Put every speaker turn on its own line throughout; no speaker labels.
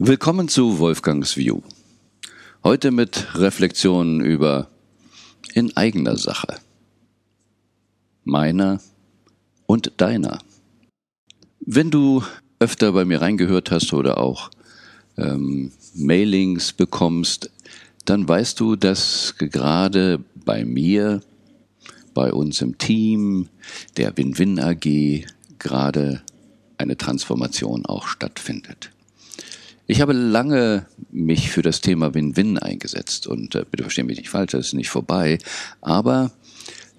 Willkommen zu Wolfgangs View. Heute mit Reflexionen über in eigener Sache. Meiner und deiner. Wenn du öfter bei mir reingehört hast oder auch ähm, Mailings bekommst, dann weißt du, dass gerade bei mir, bei uns im Team, der Win-Win AG, gerade eine Transformation auch stattfindet. Ich habe lange mich für das Thema Win-Win eingesetzt und äh, bitte verstehen mich nicht falsch, das ist nicht vorbei, aber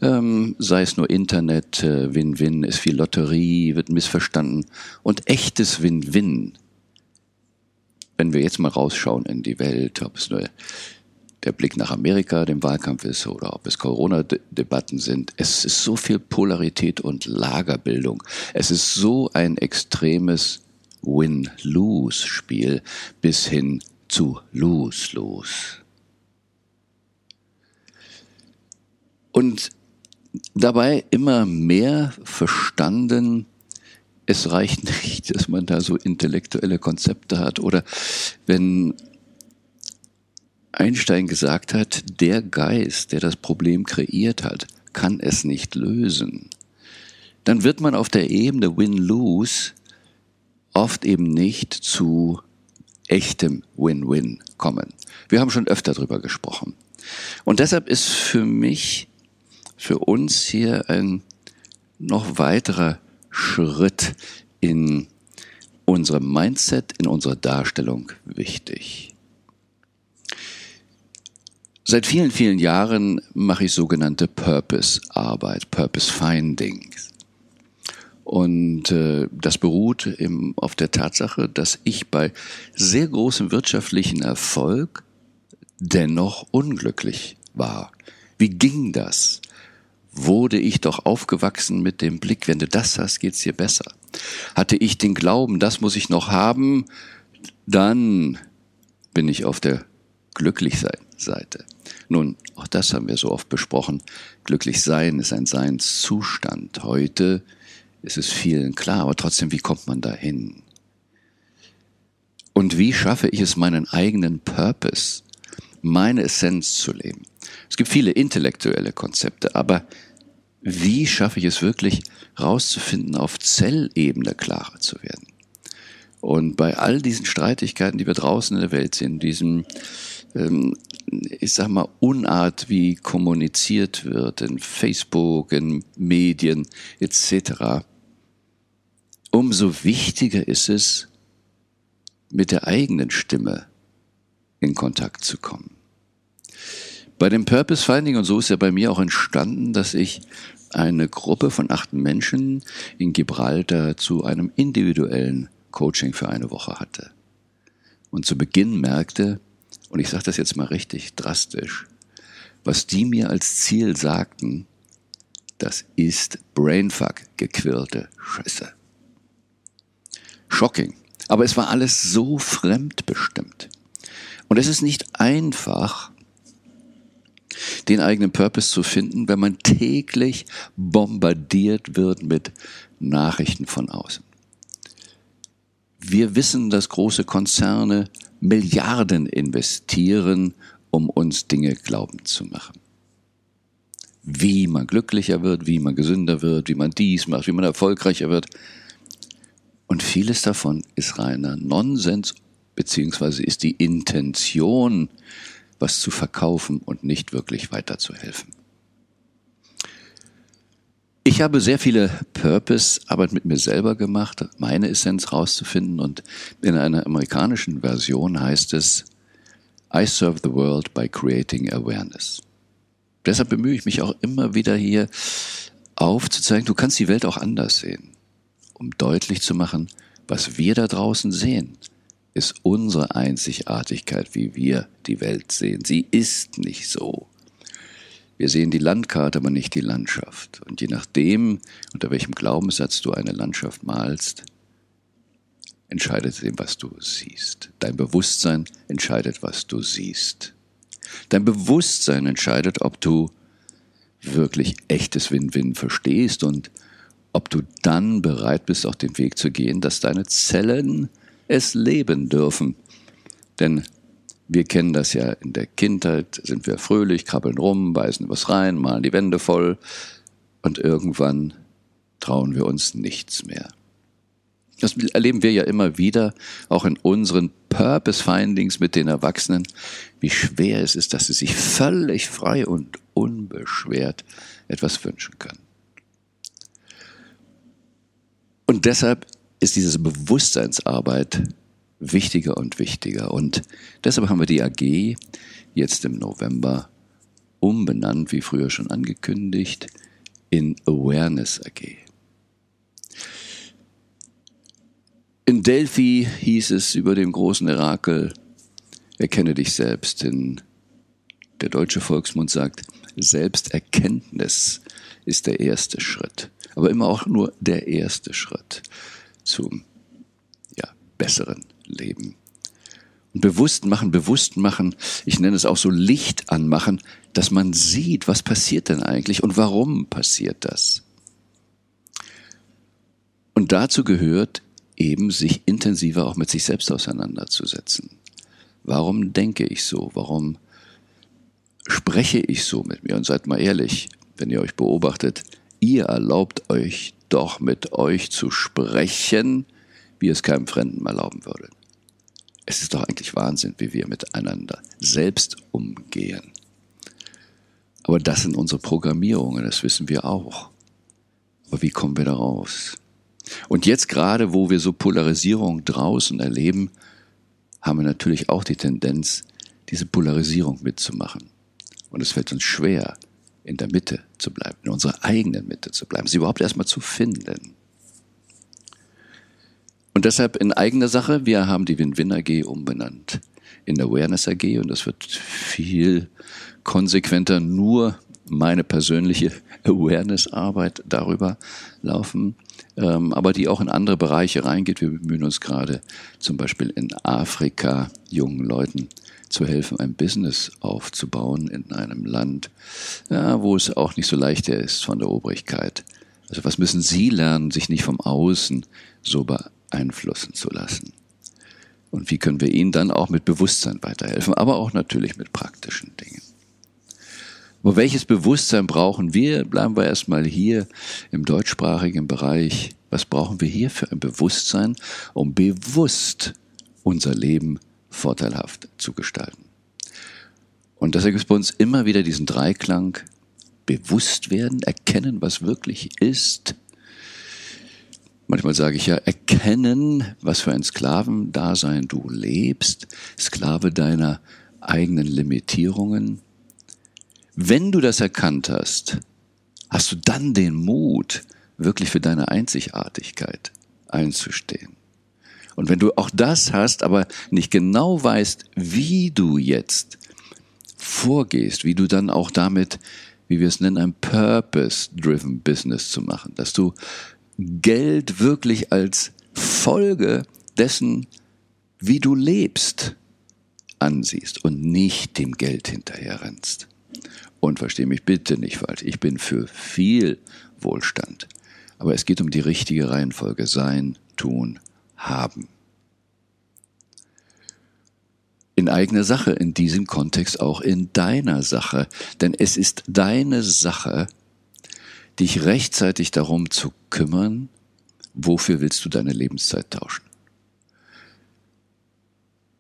ähm, sei es nur Internet, äh, Win-Win ist viel Lotterie, wird missverstanden und echtes Win-Win. Wenn wir jetzt mal rausschauen in die Welt, ob es nur der Blick nach Amerika, dem Wahlkampf ist oder ob es Corona-Debatten sind. Es ist so viel Polarität und Lagerbildung. Es ist so ein extremes Win-Lose-Spiel bis hin zu Lose-Lose. Und dabei immer mehr verstanden, es reicht nicht, dass man da so intellektuelle Konzepte hat oder wenn Einstein gesagt hat, der Geist, der das Problem kreiert hat, kann es nicht lösen, dann wird man auf der Ebene Win-Lose oft eben nicht zu echtem Win-Win kommen. Wir haben schon öfter darüber gesprochen. Und deshalb ist für mich, für uns hier ein noch weiterer Schritt in unserem Mindset, in unserer Darstellung wichtig. Seit vielen, vielen Jahren mache ich sogenannte Purpose-Arbeit, Purpose-Findings. Und äh, das beruht im, auf der Tatsache, dass ich bei sehr großem wirtschaftlichen Erfolg dennoch unglücklich war. Wie ging das? Wurde ich doch aufgewachsen mit dem Blick, wenn du das hast, geht's dir besser. Hatte ich den Glauben, das muss ich noch haben, dann bin ich auf der Glücklichsein-Seite. Nun, auch das haben wir so oft besprochen. Glücklich sein ist ein Seinszustand. Heute ist es vielen klar, aber trotzdem, wie kommt man dahin? Und wie schaffe ich es, meinen eigenen Purpose, meine Essenz zu leben? Es gibt viele intellektuelle Konzepte, aber wie schaffe ich es wirklich, rauszufinden, auf Zellebene klarer zu werden? Und bei all diesen Streitigkeiten, die wir draußen in der Welt sehen, diesem, ähm, ich sag mal, Unart, wie kommuniziert wird in Facebook, in Medien etc., umso wichtiger ist es, mit der eigenen Stimme in Kontakt zu kommen. Bei dem Purpose Finding, und so ist ja bei mir auch entstanden, dass ich eine Gruppe von acht Menschen in Gibraltar zu einem individuellen Coaching für eine Woche hatte. Und zu Beginn merkte, und ich sage das jetzt mal richtig drastisch, was die mir als Ziel sagten, das ist Brainfuck, gequirlte Scheiße shocking. Aber es war alles so fremdbestimmt. Und es ist nicht einfach, den eigenen Purpose zu finden, wenn man täglich bombardiert wird mit Nachrichten von außen. Wir wissen, dass große Konzerne Milliarden investieren, um uns Dinge glauben zu machen. Wie man glücklicher wird, wie man gesünder wird, wie man dies macht, wie man erfolgreicher wird. Und vieles davon ist reiner Nonsens, beziehungsweise ist die Intention, was zu verkaufen und nicht wirklich weiterzuhelfen. Ich habe sehr viele Purpose-Arbeit mit mir selber gemacht, meine Essenz rauszufinden und in einer amerikanischen Version heißt es, I serve the world by creating awareness. Deshalb bemühe ich mich auch immer wieder hier aufzuzeigen, du kannst die Welt auch anders sehen um deutlich zu machen, was wir da draußen sehen, ist unsere Einzigartigkeit, wie wir die Welt sehen. Sie ist nicht so. Wir sehen die Landkarte, aber nicht die Landschaft. Und je nachdem, unter welchem Glaubenssatz du eine Landschaft malst, entscheidet dem, was du siehst. Dein Bewusstsein entscheidet, was du siehst. Dein Bewusstsein entscheidet, ob du wirklich echtes Win-Win verstehst und ob du dann bereit bist, auch den Weg zu gehen, dass deine Zellen es leben dürfen, Denn wir kennen das ja in der Kindheit, sind wir fröhlich, krabbeln rum, beißen was rein, malen die Wände voll und irgendwann trauen wir uns nichts mehr. Das erleben wir ja immer wieder, auch in unseren Purpose-Findings mit den Erwachsenen, wie schwer es ist, dass sie sich völlig frei und unbeschwert etwas wünschen können. Und deshalb ist diese Bewusstseinsarbeit wichtiger und wichtiger. Und deshalb haben wir die AG jetzt im November umbenannt, wie früher schon angekündigt, in Awareness AG. In Delphi hieß es über dem großen Orakel, erkenne dich selbst. In der deutsche Volksmund sagt, Selbsterkenntnis ist der erste Schritt. Aber immer auch nur der erste Schritt zum ja, besseren Leben. Und bewusst machen, bewusst machen, ich nenne es auch so Licht anmachen, dass man sieht, was passiert denn eigentlich und warum passiert das. Und dazu gehört eben, sich intensiver auch mit sich selbst auseinanderzusetzen. Warum denke ich so? Warum spreche ich so mit mir? Und seid mal ehrlich, wenn ihr euch beobachtet, ihr erlaubt euch doch mit euch zu sprechen, wie es keinem Fremden erlauben würde. Es ist doch eigentlich Wahnsinn, wie wir miteinander selbst umgehen. Aber das sind unsere Programmierungen, das wissen wir auch. Aber wie kommen wir da raus? Und jetzt gerade, wo wir so Polarisierung draußen erleben, haben wir natürlich auch die Tendenz, diese Polarisierung mitzumachen. Und es fällt uns schwer, in der Mitte zu bleiben, in unserer eigenen Mitte zu bleiben, sie überhaupt erstmal zu finden. Und deshalb in eigener Sache, wir haben die Win-Win AG umbenannt in Awareness AG und das wird viel konsequenter nur meine persönliche Awareness-Arbeit darüber laufen, ähm, aber die auch in andere Bereiche reingeht. Wir bemühen uns gerade zum Beispiel in Afrika jungen Leuten zu helfen, ein Business aufzubauen in einem Land, ja, wo es auch nicht so leicht ist von der Obrigkeit. Also was müssen Sie lernen, sich nicht vom Außen so beeinflussen zu lassen? Und wie können wir Ihnen dann auch mit Bewusstsein weiterhelfen, aber auch natürlich mit praktischen Dingen? Aber welches Bewusstsein brauchen wir? Bleiben wir erstmal hier im deutschsprachigen Bereich. Was brauchen wir hier für ein Bewusstsein, um bewusst unser Leben vorteilhaft zu gestalten? Und deshalb gibt es bei uns immer wieder diesen Dreiklang, bewusst werden, erkennen, was wirklich ist. Manchmal sage ich ja, erkennen, was für ein Sklavendasein du lebst, Sklave deiner eigenen Limitierungen, wenn du das erkannt hast, hast du dann den Mut, wirklich für deine Einzigartigkeit einzustehen. Und wenn du auch das hast, aber nicht genau weißt, wie du jetzt vorgehst, wie du dann auch damit, wie wir es nennen, ein Purpose-driven Business zu machen, dass du Geld wirklich als Folge dessen, wie du lebst, ansiehst und nicht dem Geld hinterherrennst. Und verstehe mich bitte nicht falsch, ich bin für viel Wohlstand. Aber es geht um die richtige Reihenfolge. Sein, tun, haben. In eigener Sache, in diesem Kontext auch in deiner Sache. Denn es ist deine Sache, dich rechtzeitig darum zu kümmern, wofür willst du deine Lebenszeit tauschen.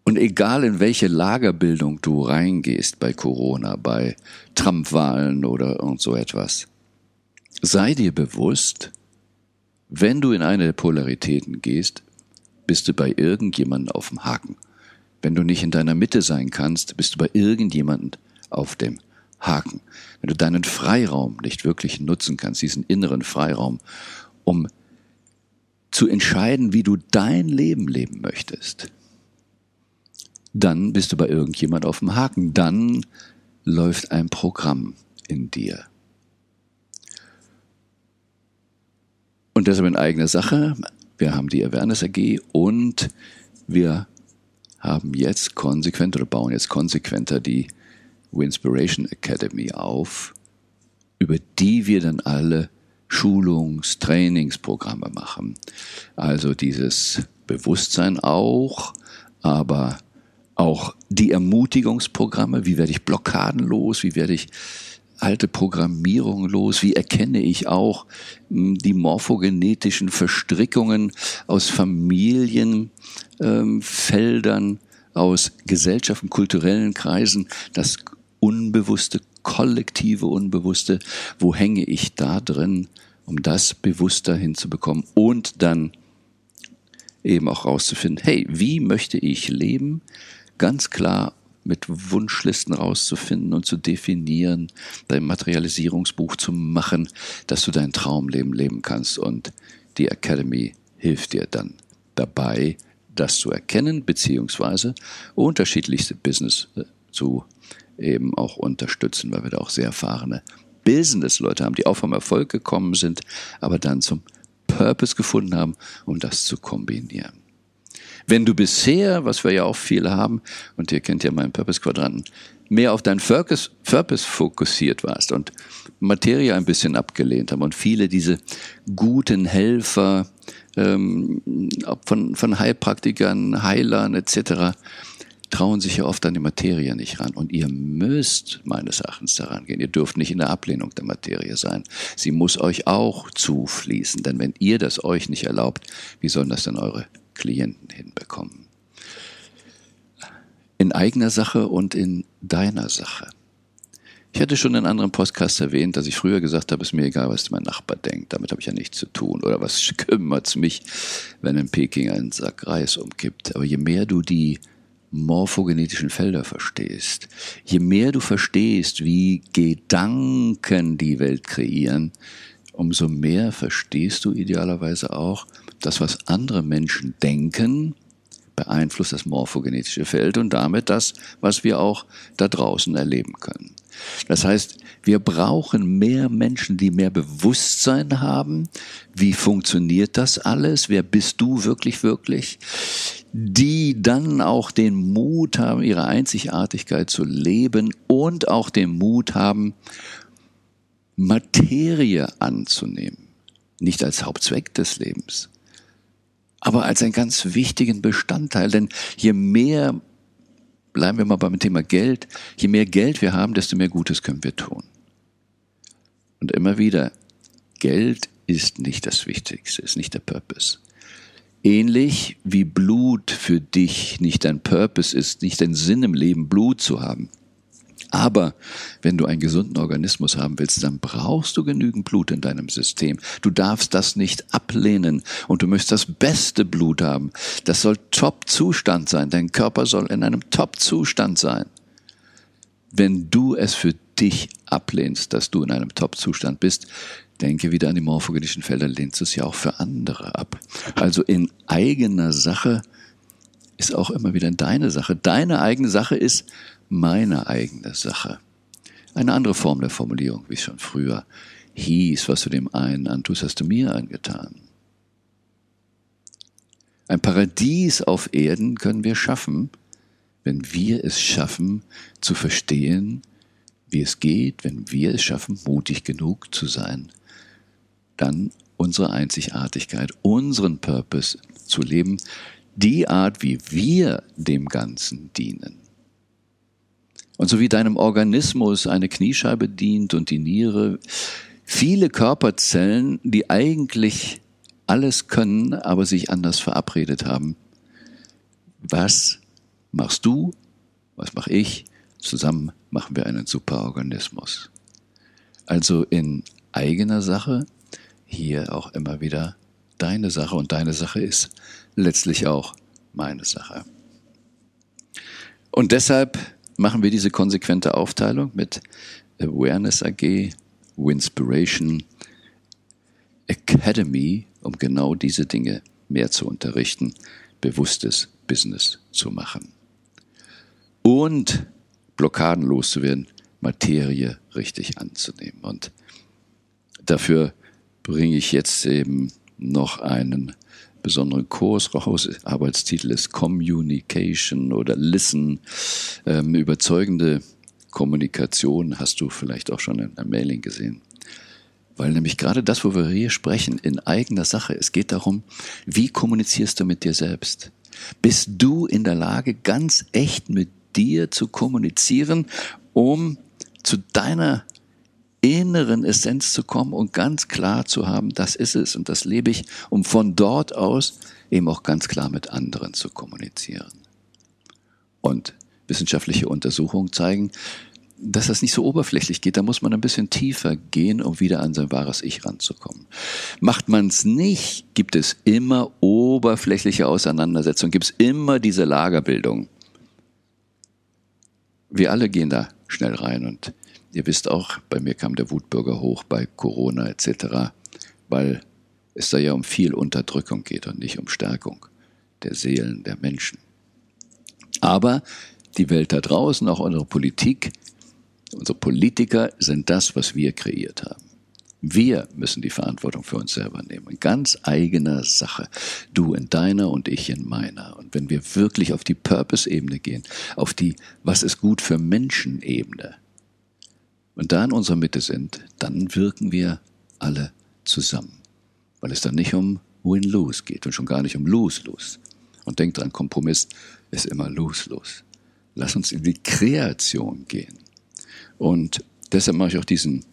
Und egal in welche Lagerbildung du reingehst bei Corona, bei Trump-Wahlen oder irgend so etwas, sei dir bewusst, wenn du in eine der Polaritäten gehst, bist du bei irgendjemandem auf dem Haken. Wenn du nicht in deiner Mitte sein kannst, bist du bei irgendjemandem auf dem Haken. Wenn du deinen Freiraum nicht wirklich nutzen kannst, diesen inneren Freiraum, um zu entscheiden, wie du dein Leben leben möchtest, dann bist du bei irgendjemand auf dem Haken. Dann läuft ein Programm in dir. Und deshalb in eigener Sache. Wir haben die Awareness AG und wir haben jetzt konsequent oder bauen jetzt konsequenter die Winspiration Academy auf, über die wir dann alle Schulungs-, Trainingsprogramme machen. Also dieses Bewusstsein auch, aber auch die Ermutigungsprogramme, wie werde ich Blockaden los, wie werde ich alte Programmierung los? Wie erkenne ich auch hm, die morphogenetischen Verstrickungen aus Familienfeldern, ähm, aus Gesellschaften, kulturellen Kreisen, das Unbewusste, kollektive Unbewusste? Wo hänge ich da drin, um das bewusster hinzubekommen und dann eben auch rauszufinden, hey, wie möchte ich leben? Ganz klar mit Wunschlisten rauszufinden und zu definieren, dein Materialisierungsbuch zu machen, dass du dein Traumleben leben kannst. Und die Academy hilft dir dann dabei, das zu erkennen, beziehungsweise unterschiedlichste Business äh, zu eben auch unterstützen, weil wir da auch sehr erfahrene Business-Leute haben, die auch vom Erfolg gekommen sind, aber dann zum Purpose gefunden haben, um das zu kombinieren. Wenn du bisher, was wir ja auch viele haben, und ihr kennt ja meinen Purpose-Quadranten, mehr auf dein Purpose, Purpose fokussiert warst und Materie ein bisschen abgelehnt haben und viele diese guten Helfer ähm, von, von Heilpraktikern, Heilern etc., trauen sich ja oft an die Materie nicht ran. Und ihr müsst meines Erachtens daran gehen. Ihr dürft nicht in der Ablehnung der Materie sein. Sie muss euch auch zufließen. Denn wenn ihr das euch nicht erlaubt, wie sollen das denn eure Klienten hinbekommen. In eigener Sache und in deiner Sache. Ich hatte schon in anderen Podcasts erwähnt, dass ich früher gesagt habe, es ist mir egal, was mein Nachbar denkt, damit habe ich ja nichts zu tun. Oder was kümmert's mich, wenn in Peking ein Sack Reis umkippt. Aber je mehr du die morphogenetischen Felder verstehst, je mehr du verstehst, wie Gedanken die Welt kreieren, umso mehr verstehst du idealerweise auch, das, was andere Menschen denken, beeinflusst das morphogenetische Feld und damit das, was wir auch da draußen erleben können. Das heißt, wir brauchen mehr Menschen, die mehr Bewusstsein haben. Wie funktioniert das alles? Wer bist du wirklich, wirklich? Die dann auch den Mut haben, ihre Einzigartigkeit zu leben und auch den Mut haben, Materie anzunehmen. Nicht als Hauptzweck des Lebens, aber als einen ganz wichtigen Bestandteil. Denn je mehr, bleiben wir mal beim Thema Geld, je mehr Geld wir haben, desto mehr Gutes können wir tun. Und immer wieder, Geld ist nicht das Wichtigste, ist nicht der Purpose. Ähnlich wie Blut für dich nicht dein Purpose ist, nicht dein Sinn im Leben, Blut zu haben, aber wenn du einen gesunden Organismus haben willst, dann brauchst du genügend Blut in deinem System. Du darfst das nicht ablehnen und du möchtest das beste Blut haben. Das soll Top-Zustand sein. Dein Körper soll in einem Top-Zustand sein. Wenn du es für dich ablehnst, dass du in einem Top-Zustand bist, denke wieder an die morphogenischen Felder, lehnst du es ja auch für andere ab. Also in eigener Sache ist auch immer wieder deine Sache. Deine eigene Sache ist, meine eigene Sache. Eine andere Form der Formulierung, wie es schon früher hieß, was du dem einen antust, hast du mir angetan. Ein Paradies auf Erden können wir schaffen, wenn wir es schaffen zu verstehen, wie es geht, wenn wir es schaffen, mutig genug zu sein, dann unsere Einzigartigkeit, unseren Purpose zu leben, die Art, wie wir dem Ganzen dienen. Und so wie deinem Organismus eine Kniescheibe dient und die Niere, viele Körperzellen, die eigentlich alles können, aber sich anders verabredet haben. Was machst du? Was mache ich? Zusammen machen wir einen Superorganismus. Also in eigener Sache, hier auch immer wieder deine Sache und deine Sache ist letztlich auch meine Sache. Und deshalb machen wir diese konsequente Aufteilung mit Awareness AG, Winspiration, Academy, um genau diese Dinge mehr zu unterrichten, bewusstes Business zu machen. Und Blockaden loszuwerden, Materie richtig anzunehmen. Und dafür bringe ich jetzt eben noch einen besonderen Kurs raus. Arbeitstitel ist Communication oder Listen. Ähm, überzeugende Kommunikation hast du vielleicht auch schon in einem Mailing gesehen. Weil nämlich gerade das, wo wir hier sprechen, in eigener Sache, es geht darum, wie kommunizierst du mit dir selbst? Bist du in der Lage, ganz echt mit dir zu kommunizieren, um zu deiner inneren Essenz zu kommen und ganz klar zu haben, das ist es und das lebe ich, um von dort aus eben auch ganz klar mit anderen zu kommunizieren. Und wissenschaftliche Untersuchungen zeigen, dass das nicht so oberflächlich geht. Da muss man ein bisschen tiefer gehen, um wieder an sein wahres Ich ranzukommen. Macht man es nicht, gibt es immer oberflächliche Auseinandersetzungen, gibt es immer diese Lagerbildung. Wir alle gehen da schnell rein und ihr wisst auch, bei mir kam der Wutbürger hoch bei Corona etc., weil es da ja um viel Unterdrückung geht und nicht um Stärkung der Seelen der Menschen. Aber die Welt da draußen, auch unsere Politik, unsere Politiker sind das, was wir kreiert haben. Wir müssen die Verantwortung für uns selber nehmen. Ganz eigener Sache. Du in deiner und ich in meiner. Und wenn wir wirklich auf die Purpose-Ebene gehen, auf die Was ist gut für Menschen-Ebene und da in unserer Mitte sind, dann wirken wir alle zusammen. Weil es dann nicht um Win-Lose geht und schon gar nicht um Lose-Lose. Und denkt dran, Kompromiss ist immer Lose-Lose. Lass uns in die Kreation gehen. Und deshalb mache ich auch diesen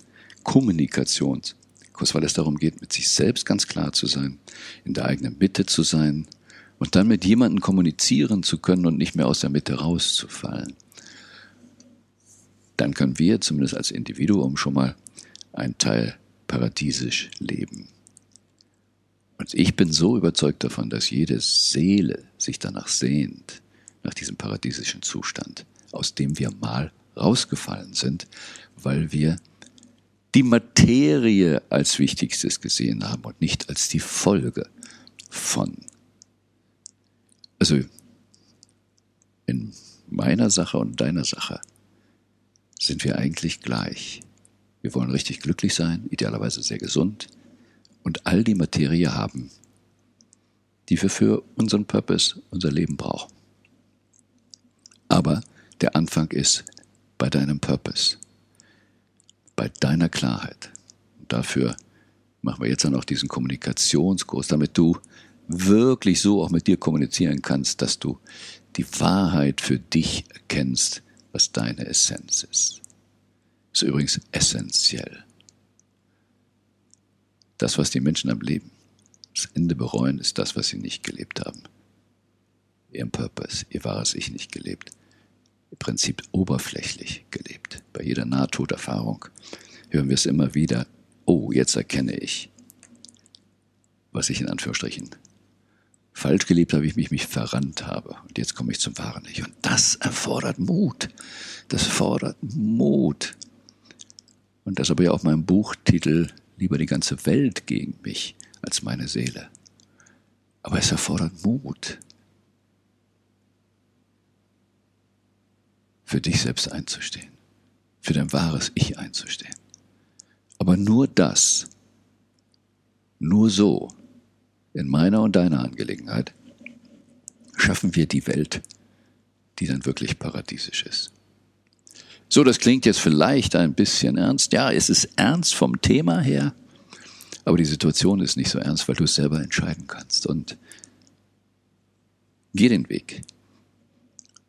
Kommunikationskurs, weil es darum geht, mit sich selbst ganz klar zu sein, in der eigenen Mitte zu sein und dann mit jemandem kommunizieren zu können und nicht mehr aus der Mitte rauszufallen. Dann können wir zumindest als Individuum schon mal ein Teil paradiesisch leben. Und ich bin so überzeugt davon, dass jede Seele sich danach sehnt, nach diesem paradiesischen Zustand, aus dem wir mal rausgefallen sind, weil wir die Materie als Wichtigstes gesehen haben und nicht als die Folge von. Also in meiner Sache und deiner Sache sind wir eigentlich gleich. Wir wollen richtig glücklich sein, idealerweise sehr gesund und all die Materie haben, die wir für unseren Purpose, unser Leben brauchen. Aber der Anfang ist bei deinem Purpose, bei deiner Klarheit. Und dafür machen wir jetzt dann auch diesen Kommunikationskurs, damit du wirklich so auch mit dir kommunizieren kannst, dass du die Wahrheit für dich erkennst, was deine Essenz ist. Ist übrigens essentiell. Das, was die Menschen am Leben das Ende bereuen, ist das, was sie nicht gelebt haben. Ihren Purpose, ihr wahres Ich nicht gelebt im Prinzip oberflächlich gelebt. Bei jeder Nahtoderfahrung hören wir es immer wieder, oh, jetzt erkenne ich, was ich in Anführungsstrichen falsch gelebt habe, ich mich, mich verrannt habe. Und jetzt komme ich zum wahren Ich. Und das erfordert Mut. Das fordert Mut. Und das aber ja auch mein Buchtitel Lieber die ganze Welt gegen mich als meine Seele. Aber es erfordert Mut. für dich selbst einzustehen, für dein wahres Ich einzustehen. Aber nur das, nur so, in meiner und deiner Angelegenheit, schaffen wir die Welt, die dann wirklich paradiesisch ist. So, das klingt jetzt vielleicht ein bisschen ernst. Ja, es ist ernst vom Thema her, aber die Situation ist nicht so ernst, weil du es selber entscheiden kannst. Und geh den Weg.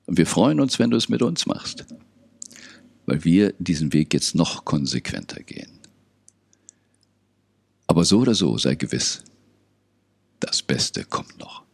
Und wir freuen uns, wenn du es mit uns machst, weil wir diesen Weg jetzt noch konsequenter gehen. Aber so oder so sei gewiss, das Beste kommt noch.